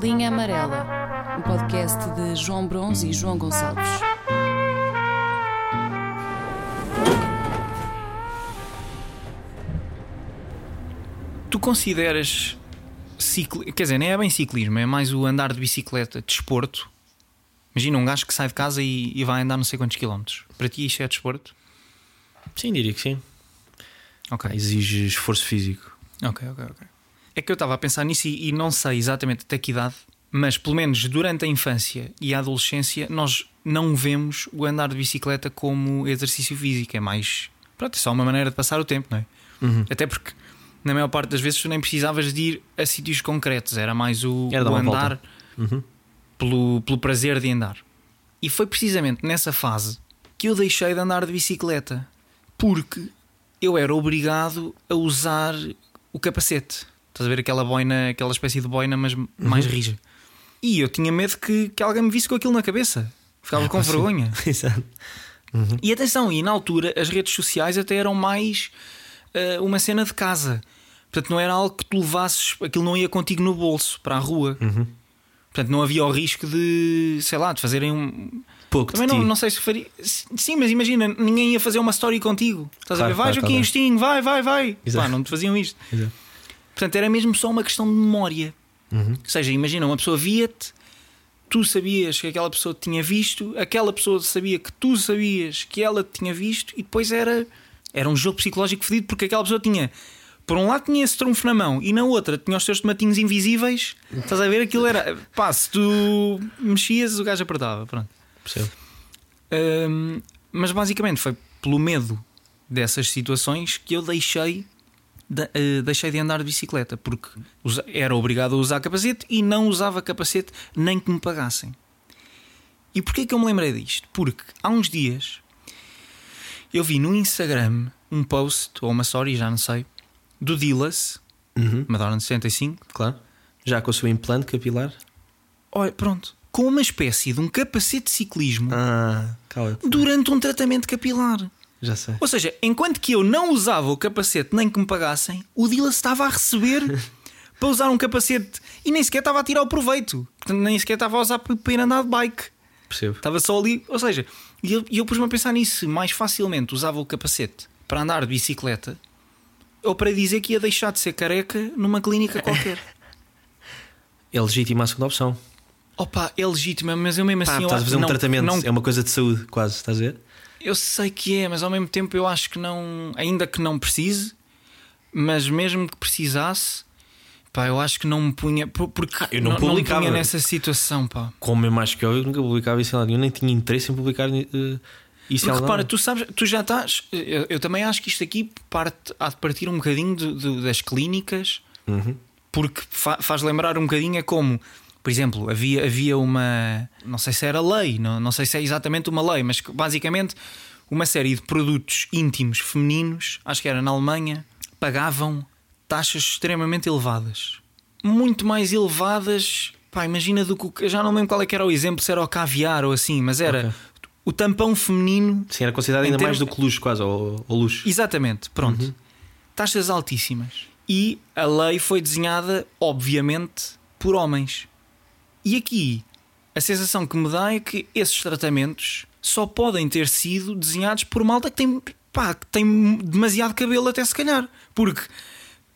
Linha Amarela, um podcast de João Bronze e João Gonçalves. Tu consideras ciclo, quer dizer, nem é bem ciclismo, é mais o andar de bicicleta, desporto. Imagina um gajo que sai de casa e, e vai andar não sei quantos quilómetros. Para ti isto é desporto? Sim, diria que sim. Ok. Exige esforço físico. Ok, ok, ok. É que eu estava a pensar nisso e, e não sei exatamente até que idade, mas pelo menos durante a infância e a adolescência nós não vemos o andar de bicicleta como exercício físico, é mais. Pronto, é só uma maneira de passar o tempo, não é? Até porque na maior parte das vezes tu nem precisavas de ir a sítios concretos, era mais o, Era o andar. Uhum. pelo, pelo prazer de andar. E foi precisamente nessa fase que eu deixei de andar de bicicleta porque eu era obrigado a usar o capacete. Estás a ver aquela boina, aquela espécie de boina, mas mais rija. E eu tinha medo que, que alguém me visse com aquilo na cabeça. Ficava com vergonha. Exato. E atenção, e na altura as redes sociais até eram mais eh, uma cena de casa. Portanto, não era algo que tu levasses, aquilo não ia contigo no bolso para a rua. Portanto, não havia o risco de, sei lá, de fazerem um. Pouco Também não, não sei se faria. Sim, mas imagina, ninguém ia fazer uma story contigo. Estás a Claro, ver? Vai, claro, Joaquim. Agostinho, vai, vai, vai. Exato. Pá, não te faziam isto. Exato. Portanto, era mesmo só uma questão de memória. Uhum. Ou seja, imagina, uma pessoa via-te, tu sabias que aquela pessoa te tinha visto, aquela pessoa sabia que tu sabias que ela te tinha visto, e depois era, era um jogo psicológico fedido, porque aquela pessoa tinha. Por um lado tinha esse trunfo na mão e na outra tinha os teus tomatinhos invisíveis. Estás a ver? Aquilo era. Pá, se tu mexias, o gajo apertava. Pronto. Percebo. Hum, mas basicamente foi pelo medo dessas situações que eu deixei de, deixei de andar de bicicleta porque era obrigado a usar capacete e não usava capacete nem que me pagassem. E porquê que eu me lembrei disto? Porque há uns dias eu vi no Instagram um post ou uma story, já não sei, do Dillas, Uhum. Madonna 65, Claro. Já com o seu implante capilar? olha, pronto, com uma espécie de um capacete de ciclismo Ah, durante um tratamento capilar. Já sei. Ou seja, enquanto que eu não usava o capacete nem que me pagassem, o Dila estava a receber para usar um capacete e nem sequer estava a tirar o proveito. Portanto, nem sequer estava a usar para ir andar de bike. Percebo. Estava só ali. Ou seja, e eu, eu pus-me a pensar nisso. Mais facilmente usava o capacete para andar de bicicleta ou para dizer que ia deixar de ser careca numa clínica qualquer. É legítima a segunda opção. Opa, é legítimo, mas eu mesmo assim. estás a fazer um não- tratamento, não é uma coisa de saúde, quase, estás a ver? Eu sei que é, mas ao mesmo tempo eu acho que não. Ainda que não precise, mas mesmo que precisasse, pá, eu acho que não me punha. por- Porque eu não me publicava. punha nessa situação, pá. Como é mais que eu, eu nunca publicava isso em lado nenhum, nem tinha interesse em publicar eh, isso em Porque repara, tu sabes, tu já estás. Eu, eu também acho que isto aqui parte, há de partir um bocadinho do- do- das clínicas, Uhum. porque fa- faz lembrar um bocadinho é como. Por exemplo, havia, havia uma. Não sei se era lei, não, não sei se é exatamente uma lei, mas basicamente uma série de produtos íntimos femininos, acho que era na Alemanha, pagavam taxas extremamente elevadas. Muito mais elevadas, pá, imagina do que. Já não lembro qual é que era o exemplo, se era o caviar ou assim, mas era Ok. o tampão feminino Sim, era considerado ainda mais do que luxo, quase, ou, ou luxo. Exatamente, pronto. Taxas altíssimas. E a lei foi desenhada, obviamente, por homens. E aqui, a sensação que me dá é que esses tratamentos só podem ter sido desenhados por malta que tem, pá, que tem demasiado cabelo, até se calhar. Porque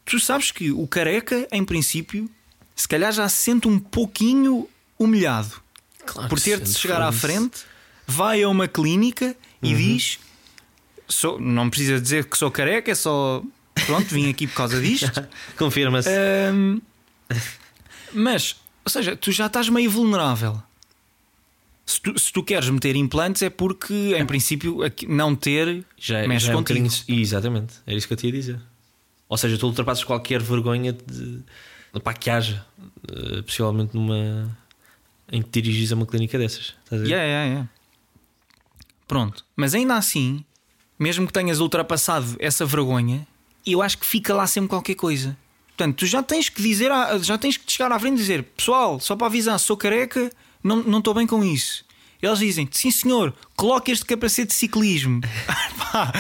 tu sabes que o careca, em princípio, se calhar já se sente um pouquinho humilhado Claro por ter de chegar à frente, vai a uma clínica Uhum. e diz: sou, não precisa dizer que sou careca, é só pronto, vim aqui por causa disto. Confirma-se. Ahm, mas, ou seja, tu já estás meio vulnerável. Se tu, se tu queres meter implantes é porque, em princípio, não ter já, mexe já é um bocadinho. Exatamente, era isso que eu te ia dizer. Ou seja, tu ultrapassas qualquer vergonha de, pá, que haja, eh, possivelmente numa. em que te dirigis a uma clínica dessas. Estás a? Yeah, yeah, yeah. Pronto, mas ainda assim, mesmo que tenhas ultrapassado essa vergonha, eu acho que fica lá sempre qualquer coisa. Portanto, tu já tens que dizer, já tens que chegar à frente e dizer: Pessoal, só para avisar, sou careca, não não estou bem com isso. Eles dizem: Sim, senhor, coloque este capacete de ciclismo. Pá,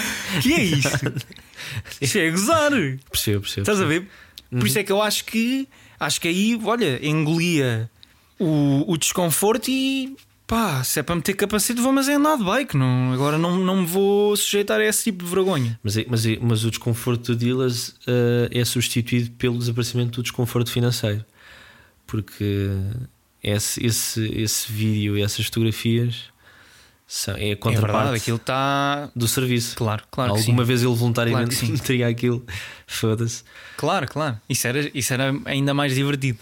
que é isto? Isto é gozar. Percebo, percebo. Estás a ver? Por isso é que eu acho que acho que aí, olha, engolia o, o desconforto e pá, se é para meter capacete, vou, mas é andar de bike. Não, agora não, não me vou sujeitar a esse tipo de vergonha. Mas, é- mas, é- mas o desconforto do dealers eh, é substituído pelo desaparecimento do desconforto financeiro. Porque esse, esse, esse vídeo e essas fotografias são, é a É contraparte verdade, aquilo está. do serviço. Claro, claro Alguma vez ele voluntariamente Claro teria aquilo. Foda-se. Claro, claro. Isso era, isso era ainda mais divertido.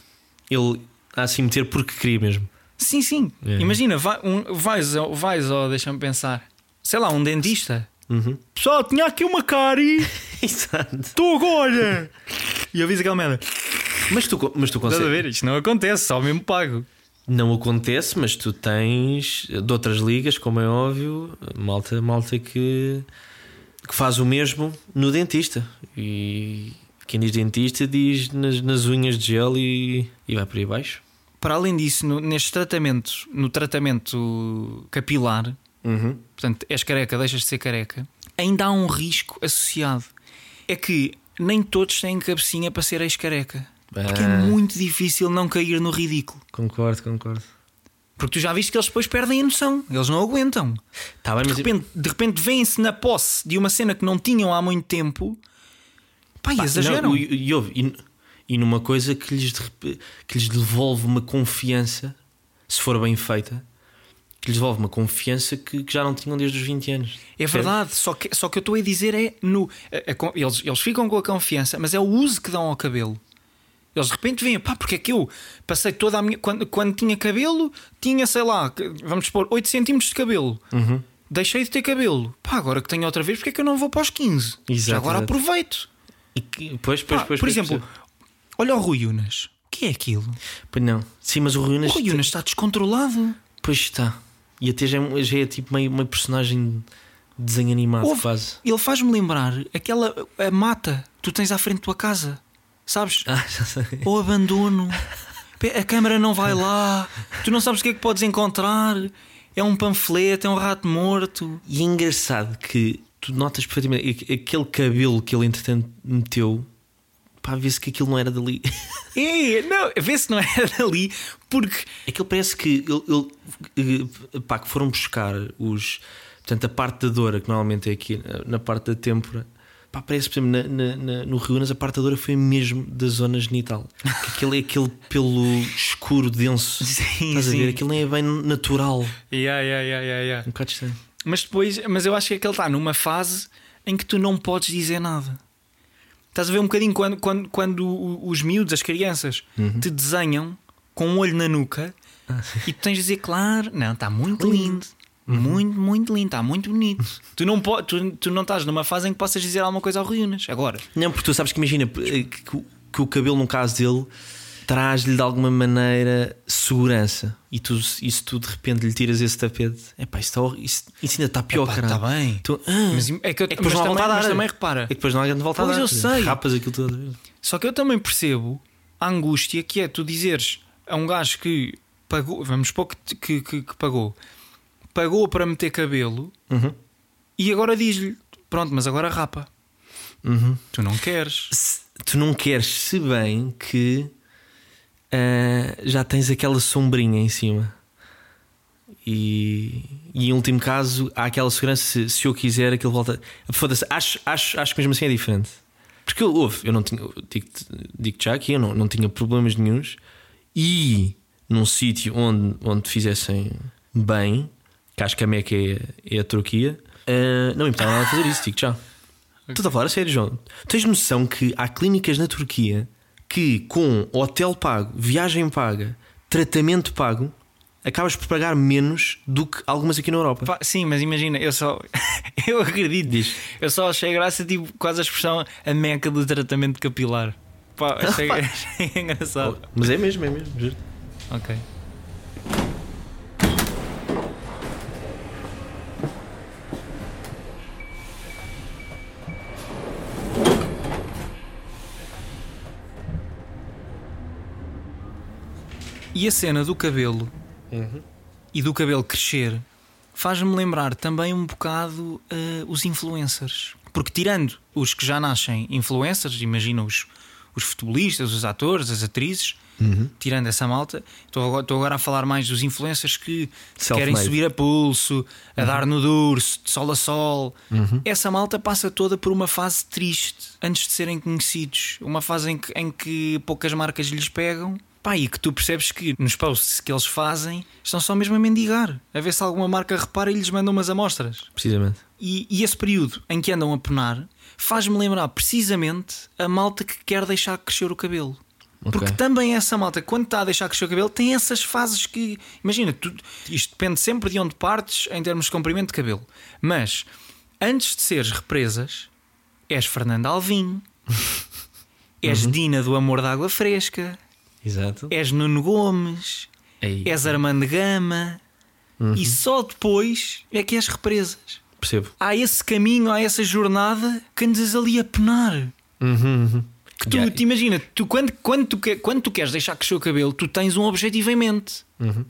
Ele a assim meter porque queria mesmo. Sim, sim. É. Imagina, vai, um, vais, vais ao, deixa-me pensar, sei lá, um dentista. Uhum. Pessoal, tinha aqui uma cárie, Exato. estou agora. E eu vi aquela merda. Mas tu, mas tu Estás a consegues. ver? Isto não acontece, só mesmo pago. Não acontece, mas tu tens de outras ligas, como é óbvio, malta, malta que, que faz o mesmo no dentista. E quem diz dentista diz nas, nas unhas de gel e, e vai por aí abaixo. Para além disso, no, nestes tratamentos, no tratamento capilar, Uhum. portanto, és careca, deixas de ser careca, ainda há um risco associado. É que nem todos têm cabecinha para ser ex-careca. Porque é Ah. muito difícil não cair no ridículo. Concordo, concordo. Porque tu já viste que eles depois perdem a noção, eles não aguentam. Tá bem, De mas repente, de repente vêm-se na posse de uma cena que não tinham há muito tempo. Pá, Pá, exageram. não, e, e houve- e- numa coisa que lhes, que lhes devolve uma confiança, se for bem feita, que lhes devolve uma confiança que, que já não tinham desde os 20 anos. É verdade, só que, só que eu estou a dizer é no. eles, eles ficam com a confiança, mas é o uso que dão ao cabelo. Eles de repente veem, pá, porque é que eu passei toda a minha. Quando, quando tinha cabelo, tinha, sei lá, vamos supor, 8 centímetros de cabelo. Uhum. Deixei de ter cabelo. Pá, agora que tenho outra vez, porque é que eu não vou para os 15? Exato, Já agora exato. aproveito. E que, pois, Pá, pois, pois, por pois, exemplo. Olha o Rui Unas. O que é aquilo? Pois não. Sim, mas o Rui O Unas. Rui Unas está descontrolado. Pois está. E até já é, já é tipo meio uma personagem de desenho animado, Houve- quase. Ele faz-me lembrar aquela a mata que tu tens à frente da tua casa. Sabes? Ah, já sei. Ou abandono. A câmara não vai lá. Tu não sabes o que é que podes encontrar. É um panfleto, é um rato morto. E é engraçado que tu notas perfeitamente que aquele cabelo que ele entretanto meteu, pá, vê-se que aquilo não era dali. É, não, vê se não era dali, porque Aquilo parece que ele, ele- eh, pá, que foram buscar os. Portanto, a parte da dora, que normalmente é aqui na, parte da têmpora, pá, parece, por exemplo, na, na- no Rio Unas, a parte da dora foi mesmo da zona genital. Que aquele é aquele pelo escuro, denso. Sim, Estás a sim. ver? Aquilo nem é bem natural. Yeah, yeah, yeah, yeah, yeah. Um bocado estranho. Mas depois, mas eu acho que ele está numa fase em que tu não podes dizer nada. Estás a ver um bocadinho quando, quando, quando os miúdos, as crianças, te desenham com um olho na nuca e tu tens de dizer, claro, não, está muito lindo. Muito, muito lindo, está muito bonito. tu, não po- tu, tu não estás numa fase em que possas dizer alguma coisa ao Rui Unas. Agora, Não, porque tu sabes que imagina eh, que, que o- que o cabelo, no caso dele, traz-lhe de alguma maneira segurança. E tu, se tu de repente lhe tiras esse tapete, epá, isso, está hor- isso, isso ainda está pior, Epá, caralho. está bem. Tu- ah, Mas é que, eu, é que depois mas não há também, volta a mas dar. também repara. É que depois não há grande volta Pois a dar. eu sei. Rapas aquilo tudo. Só que eu também percebo a angústia que é tu dizeres a um gajo que pagou, vamos supor que, que, que- que pagou, pagou para meter cabelo Uhum. e agora diz-lhe: Pronto, mas agora rapa. Uhum. Tu não queres. Se- tu não queres, se bem que ah, já tens aquela sombrinha em cima. E, e em último caso, há aquela segurança: se, se eu quiser, aquilo volta. Foda-se, acho, acho, acho que mesmo assim é diferente. Porque eu, houve, eu não tinha, digo-te digo já aqui, eu não, não tinha problemas nenhums. E num sítio onde, onde fizessem bem, que acho que a Meca é, é a Turquia, ah, não me importava nada fazer isso, digo já. Tu estás a falar a sério, João? Tens noção que há clínicas na Turquia que, com hotel pago, viagem paga, tratamento pago, acabas por pagar menos do que algumas aqui na Europa. Pá, sim, mas imagina, eu só. eu acredito Diz. Eu só achei graça, tipo, quase a expressão a meca do tratamento capilar. Pá, achei, achei engraçado. Mas é mesmo, é mesmo. juro. Ok. E a cena do cabelo e do cabelo crescer faz-me lembrar também um bocado eh, os influencers. Porque tirando os que já nascem influencers, imagina os, os futebolistas, os atores, as atrizes, tirando essa malta. Estou agora, estou agora a falar mais dos influencers que querem subir a pulso, a dar no durso, de sol a sol. Essa malta passa toda por uma fase triste antes de serem conhecidos. Uma fase em que, em que poucas marcas lhes pegam. Pá, e que tu percebes que nos posts que eles fazem estão só mesmo a mendigar, a ver se alguma marca repara e lhes manda umas amostras. Precisamente. E, e esse período em que andam a penar faz-me lembrar precisamente a malta que quer deixar crescer o cabelo. Ok. Porque também essa malta, quando está a deixar crescer o cabelo, tem essas fases que. Imagina, tu- isto depende sempre de onde partes em termos de comprimento de cabelo. Mas antes de seres represas, és Fernanda Alvim, és Uhum. Dina do Amor da Água Fresca, Exato. és Nuno Gomes, Aí, és Armando Gama, Uhum. e só depois é que és represas Percebo. há esse caminho, há essa jornada que andas ali a penar. Uhum, uhum. Que tu Yeah. te imagina, tu, quando, quando, tu, quando tu queres deixar crescer o cabelo, tu tens um objetivo em mente. Uhum.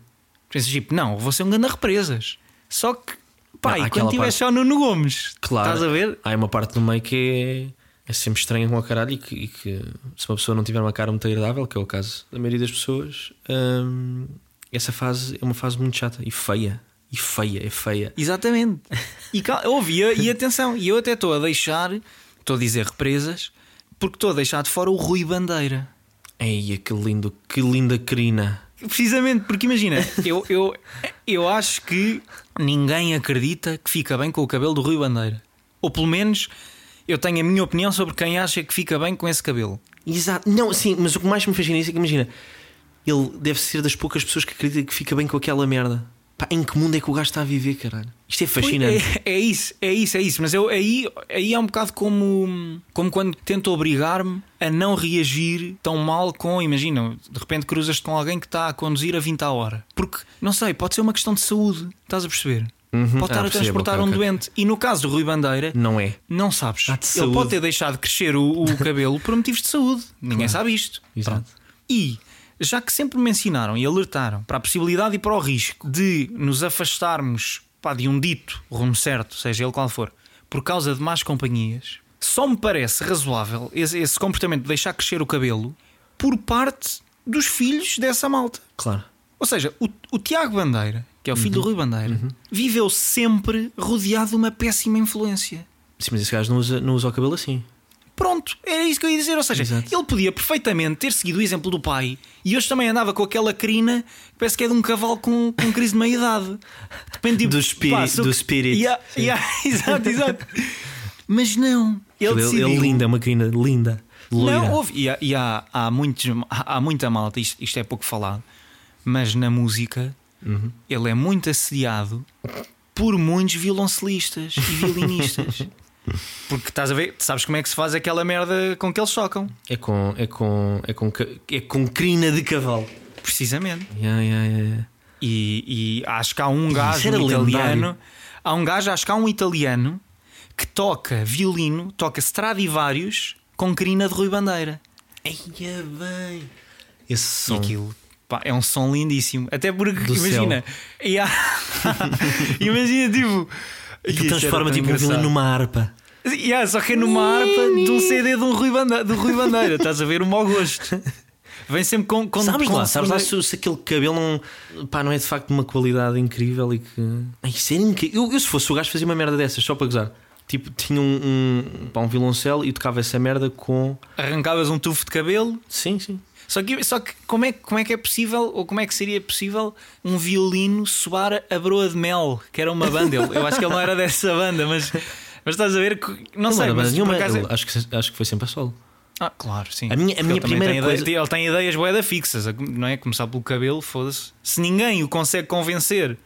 Pensas tipo, não, vou ser um grande represas. Só que, pá, Não, e quando aquela tiver parte- só Nuno Gomes, Claro. estás a ver? Há uma parte do meio que é, é sempre estranha com a caralho e que, e que se uma pessoa não tiver uma cara muito agradável, que é o caso da maioria das pessoas, hum, essa fase é uma fase muito chata e feia. E feia, é feia. Exatamente. E ouve, e, atenção, e eu até estou a deixar, estou a dizer represas, porque estou a deixar de fora o Rui Bandeira. Ei, que lindo, que linda crina. Precisamente, porque imagina, eu, eu, eu acho que ninguém acredita que fica bem com o cabelo do Rui Bandeira. Ou pelo menos eu tenho a minha opinião sobre quem acha que fica bem com esse cabelo. Exato. Não, sim, mas o que mais me fascina é que imagina, ele deve ser das poucas pessoas que acreditam que fica bem com aquela merda. Pá, em que mundo é que o gajo está a viver, caralho? Isto é fascinante. É, é isso, é isso, é isso. Mas eu, aí, aí é um bocado como, como quando tento obrigar-me a não reagir tão mal com, imagina, de repente cruzas com alguém que está a conduzir a 20 a hora. Porque, não sei, pode ser uma questão de saúde, estás a perceber? Uhum. Pode Ah, estar a percebo, transportar ok, um ok. doente. E no caso do Rui Bandeira, Não é? Não sabes. Ah, Ele saúde. pode ter deixado de crescer o, o cabelo por motivos de saúde. Ninguém sabe isto. Exato. Pronto. E já que sempre me ensinaram e alertaram para a possibilidade e para o risco de nos afastarmos pá, de um dito rumo certo, seja ele qual for, por causa de más companhias, só me parece razoável esse, esse comportamento de deixar crescer o cabelo por parte dos filhos dessa malta. Claro. Ou seja, o, o Tiago Bandeira, que é o filho Uhum. do Rui Bandeira, viveu sempre rodeado de uma péssima influência. Sim, mas esse gajo não usa, não usa o cabelo assim. Pronto, era isso que eu ia dizer. Ou seja, Exato. ele podia perfeitamente ter seguido o exemplo do pai e hoje também andava com aquela crina que parece que é de um cavalo com, com crise de meia idade. De repente, tipo, Do espírito- pá, do spirit. Yeah, Sim. yeah, exato, exato. Mas não, ele Ele, decidiu. ele linda, é uma crina linda. Loira. Não, houve. E, há, e há, há, muitos, há há muita malta, isto, isto é pouco falado, mas na música Uhum. ele é muito assediado por muitos violoncelistas e violinistas. Porque estás a ver, sabes como é que se faz aquela merda com que eles tocam? É com, é com, é com, é com crina de cavalo. Precisamente. Yeah, yeah, yeah. E, e acho que há um gajo um italiano. lendário. Há um gajo, acho que há um italiano que toca violino, toca Stradivarius com crina de Rui Bandeira. Eia bem. Esse E som. aquilo pá, é um som lindíssimo. Até porque, Do imagina, há- imagina tipo. Era transforma tipo um engraçado. numa harpa. Yeah, só que é numa harpa de um CD de um Rui Bandeira, do Rui Bandeira. Estás a ver o mau gosto. Vem sempre com. com sabes com lá, sabes lá se, se aquele cabelo não, pá, não é de facto de uma qualidade incrível e que. Ai, isso era incrível. Eu, eu, se fosse o gajo, fazia uma merda dessas só para gozar. Tipo, tinha um, um, pá, um violoncelo e tocava essa merda com. Arrancavas um tufo de cabelo. Sim, sim. Só que, só que como, é, como é que é possível, ou como é que seria possível um violino soar a Broa de Mel, que era uma banda? Eu, eu acho que ele não era dessa banda, mas, mas estás a ver que. Não, Não sei, mas nenhuma. acaso é- ele- acho, que, acho que foi sempre a solo. Ah, claro, sim. A minha- a minha primeira tem coisa- ideia- ele tem ideias boeda fixas, não é? Começar pelo cabelo, foda-se. Se ninguém o consegue convencer,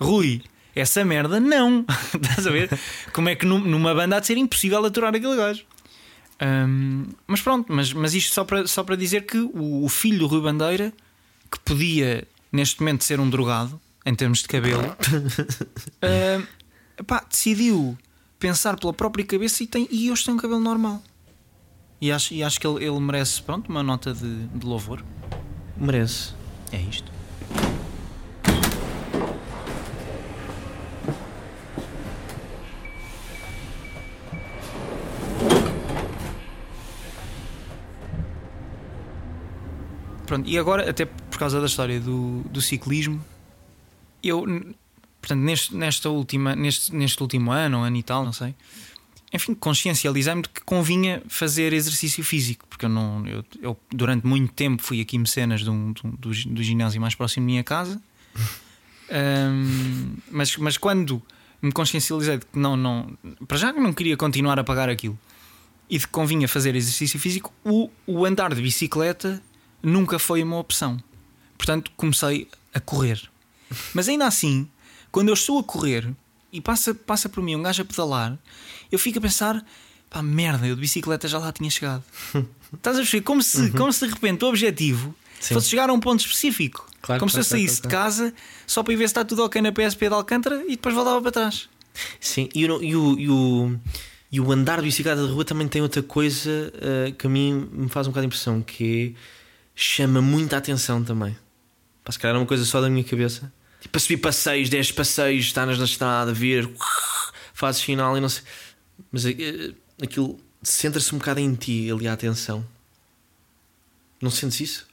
Rui, essa merda, não. Estás a ver? Como é que num- numa banda há de ser impossível aturar aquele gajo? Hum, mas pronto, mas, mas isto só para, só para dizer que o, o filho do Rui Bandeira, que podia neste momento ser um drogado em termos de cabelo, decidiu pensar pela própria cabeça e, tem, e hoje tem um cabelo normal. E acho, e acho que ele, ele merece pronto, uma nota de, de louvor. Merece. É isto. Pronto, e agora, até por causa da história do, do ciclismo, eu, portanto, neste, nesta última, neste, neste último ano, ano e tal, não sei, enfim, consciencializei-me de que convinha fazer exercício físico, porque eu não, eu, eu durante muito tempo fui aqui mecenas de um, um- do, gi- do ginásio mais próximo da minha casa, Ahm, mas, mas quando me consciencializei de que não, não, para já não queria continuar a pagar aquilo e de que convinha fazer exercício físico, o, o andar de bicicleta nunca foi uma opção. Portanto, comecei a correr. Mas ainda assim, quando eu estou a correr e passa, passa por mim um gajo a pedalar, eu fico a pensar: pá, merda, eu de bicicleta já lá tinha chegado. Estás a perceber? Como se, como se de repente o objetivo Sim. fosse chegar a um ponto específico. Claro, como claro, se eu saísse claro, de casa só para ir ver se está tudo ok na PSP de Alcântara e depois voltava para trás. Sim, e, o- e o, e, o, e o andar de bicicleta de rua também tem outra coisa eh, que a mim me faz um bocado de impressão, que é, chama muita atenção também. Pá, se calhar é uma coisa só da minha cabeça. Tipo, para subir passeios, 10 passeios, estar na estrada, ver, fazes final e não sei. Mas eh, aquilo centra-se um bocado em ti, ali a atenção. Não sentes isso?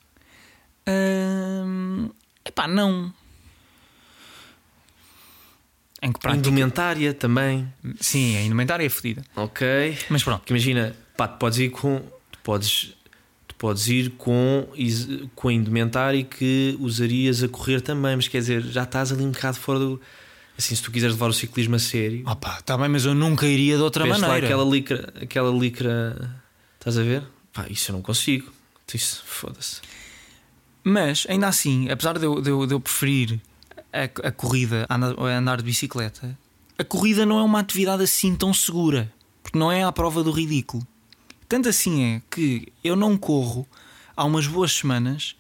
Hum, epá, não. Em que prática? Indumentária também. Sim, a indumentária é fodida. Ok. Mas pronto. Porque imagina, pá, tu podes ir com. Tu podes, podes ir com, com a indumentária que usarias a correr também, mas quer dizer, já estás ali um bocado fora do. Assim, se tu quiseres levar o ciclismo a sério, Ah pá, tá bem, mas eu nunca iria de outra vês lá maneira. aquela licra, aquela licra. Estás a ver? Pá, isso eu não consigo. Isso, foda-se. Mas ainda assim, apesar de eu, de eu- de eu preferir a, a corrida a andar, a andar de bicicleta, a corrida não é uma atividade assim tão segura, porque não é à prova do ridículo. Tanto assim é que eu não corro há umas boas semanas,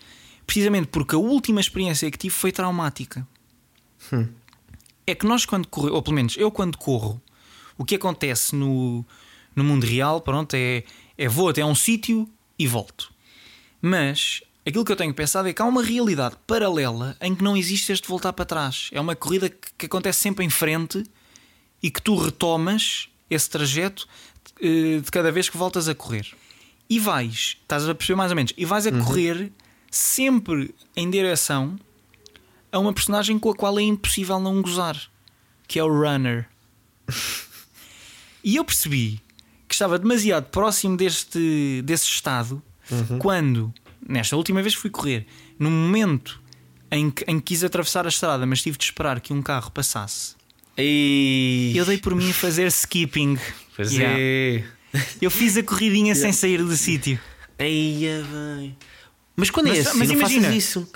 precisamente porque a última experiência que tive foi traumática. Hum. É que nós, quando corremos, ou pelo menos eu, quando corro, o que acontece no, no mundo real, pronto, é, é vou até a um sítio e volto. Mas aquilo que eu tenho pensado é que há uma realidade paralela em que não existe este voltar para trás. É uma corrida que, que acontece sempre em frente e que tu retomas esse trajeto de cada vez que voltas a correr. E vais, estás a perceber mais ou menos, e vais a correr sempre em direção a uma personagem com a qual é impossível não gozar, que é o Runner. E eu percebi que estava demasiado próximo deste, desse estado quando, nesta última vez que fui correr, no momento em que, em que quis atravessar a estrada, mas tive de esperar que um carro passasse, Ei, eu dei por mim a fazer skipping. Pois Yeah. é. Eu fiz a corridinha sem sair do sítio. Eia, bem. Mas quando é Mas- assim, mas não imagina. isso.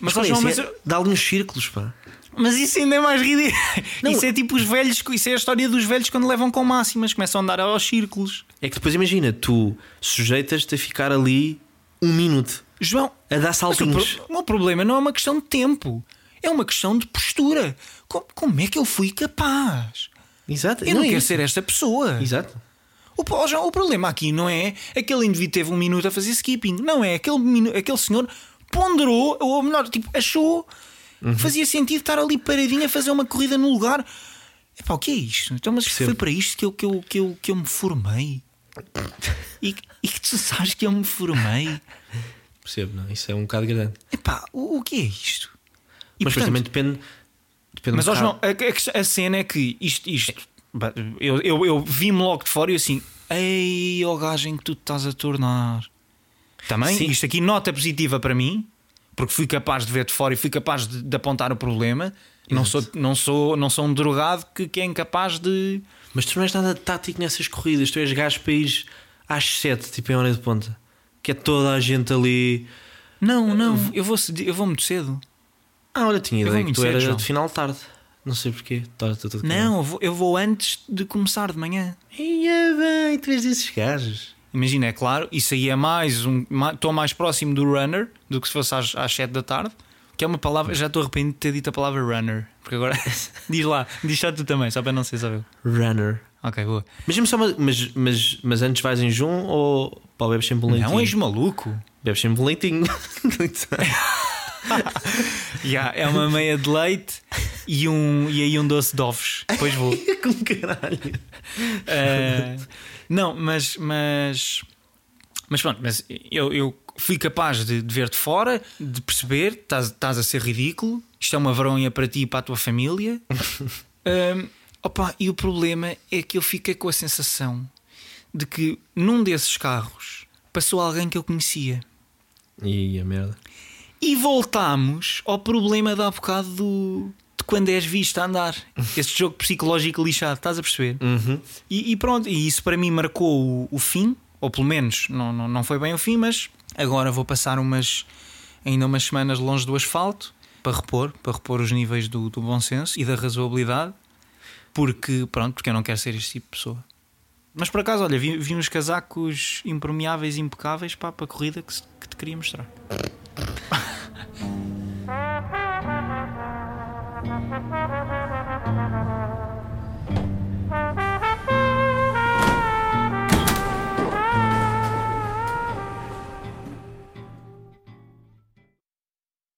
Mas, quando é assim, mas é- eu- dá-lhe uns círculos, pá. Mas isso ainda é mais ridículo. Não. Isso é tipo os velhos, isso é a história dos velhos quando levam com máximas, começam a andar aos círculos. É que depois imagina, tu sujeitas-te a ficar ali um minuto João, a dar mas o, saltinhos. pro- o meu problema não é uma questão de tempo, é uma questão de postura. Co- Como, é que eu fui capaz? Exato. Eu não, é quero isso. ser esta pessoa. Exato. O, o problema aqui não é aquele indivíduo teve um minuto a fazer skipping, não é aquele, minu- aquele senhor ponderou, ou melhor, tipo, achou Uhum. fazia sentido estar ali paradinho a fazer uma corrida no lugar. Epá, o que é isto? Então, mas Percebo. foi para isto que eu, que eu, que eu, que eu me formei. E, e que tu sabes que eu me formei. Percebo, não? Isso é um bocado grande. Epá, o, o que é isto? E, Mas portanto, também depende. Depende Mas ó, João, a, a- cena é que isto, isto eu, eu, eu vi-me logo de fora e assim, ei, ó gajo em que tu te estás a tornar. Também, Sim. isto aqui, nota positiva para mim, porque fui capaz de ver de fora e fui capaz de, de apontar o problema. Não sou, não, sou, não sou um drogado que, que é incapaz de. Mas tu não és nada tático nessas corridas. Tu és gajo para ir às 7, tipo em hora de ponta. Que é toda a gente ali. Não, não, eu vou, eu vou muito cedo. Ah, olha, tinha Eu ideia que tu eras de final de tarde. Não sei porquê. Tá, tá, tá. Não, eu vou, eu vou antes de começar de manhã. Ia bem, tu és desses gajos. Imagina, é claro, isso aí é mais um. Estou mais próximo do runner do que se fosse às, às 7 da tarde. Que é uma palavra, já estou arrependido de ter dito a palavra runner. Porque agora. diz lá, diz só tu também, só para não ser só eu. Runner. Ok, boa. Mas, só uma- mas, mas, mas antes vais em junho ou pá, bebes sempre um leitinho? Não és maluco. Bebes sempre um leitinho. Já, é uma meia de leite e, um, e aí um doce de ovos. Depois vou. Com caralho. Eh, não, mas, mas. Mas pronto, mas eu, eu fui capaz de, de ver de fora, de perceber, estás, estás a ser ridículo, isto é uma vergonha para ti e para a tua família. Um, opa, e o problema é que eu fiquei com a sensação de que num desses carros passou alguém que eu conhecia. E a merda. E voltámos ao problema da há bocado do, de quando és visto a andar. Este jogo psicológico lixado, estás a perceber? Uhum. E, e pronto, e isso para mim marcou o, o fim, ou pelo menos não, não, não foi bem o fim, mas agora vou passar umas ainda umas semanas longe do asfalto para repor, para repor os níveis do, do bom senso e da razoabilidade, porque pronto, porque eu não quero ser este tipo de pessoa. Mas por acaso, olha, vi, vi uns casacos impermeáveis impecáveis pá, para a corrida que, que te queria mostrar. Thank you.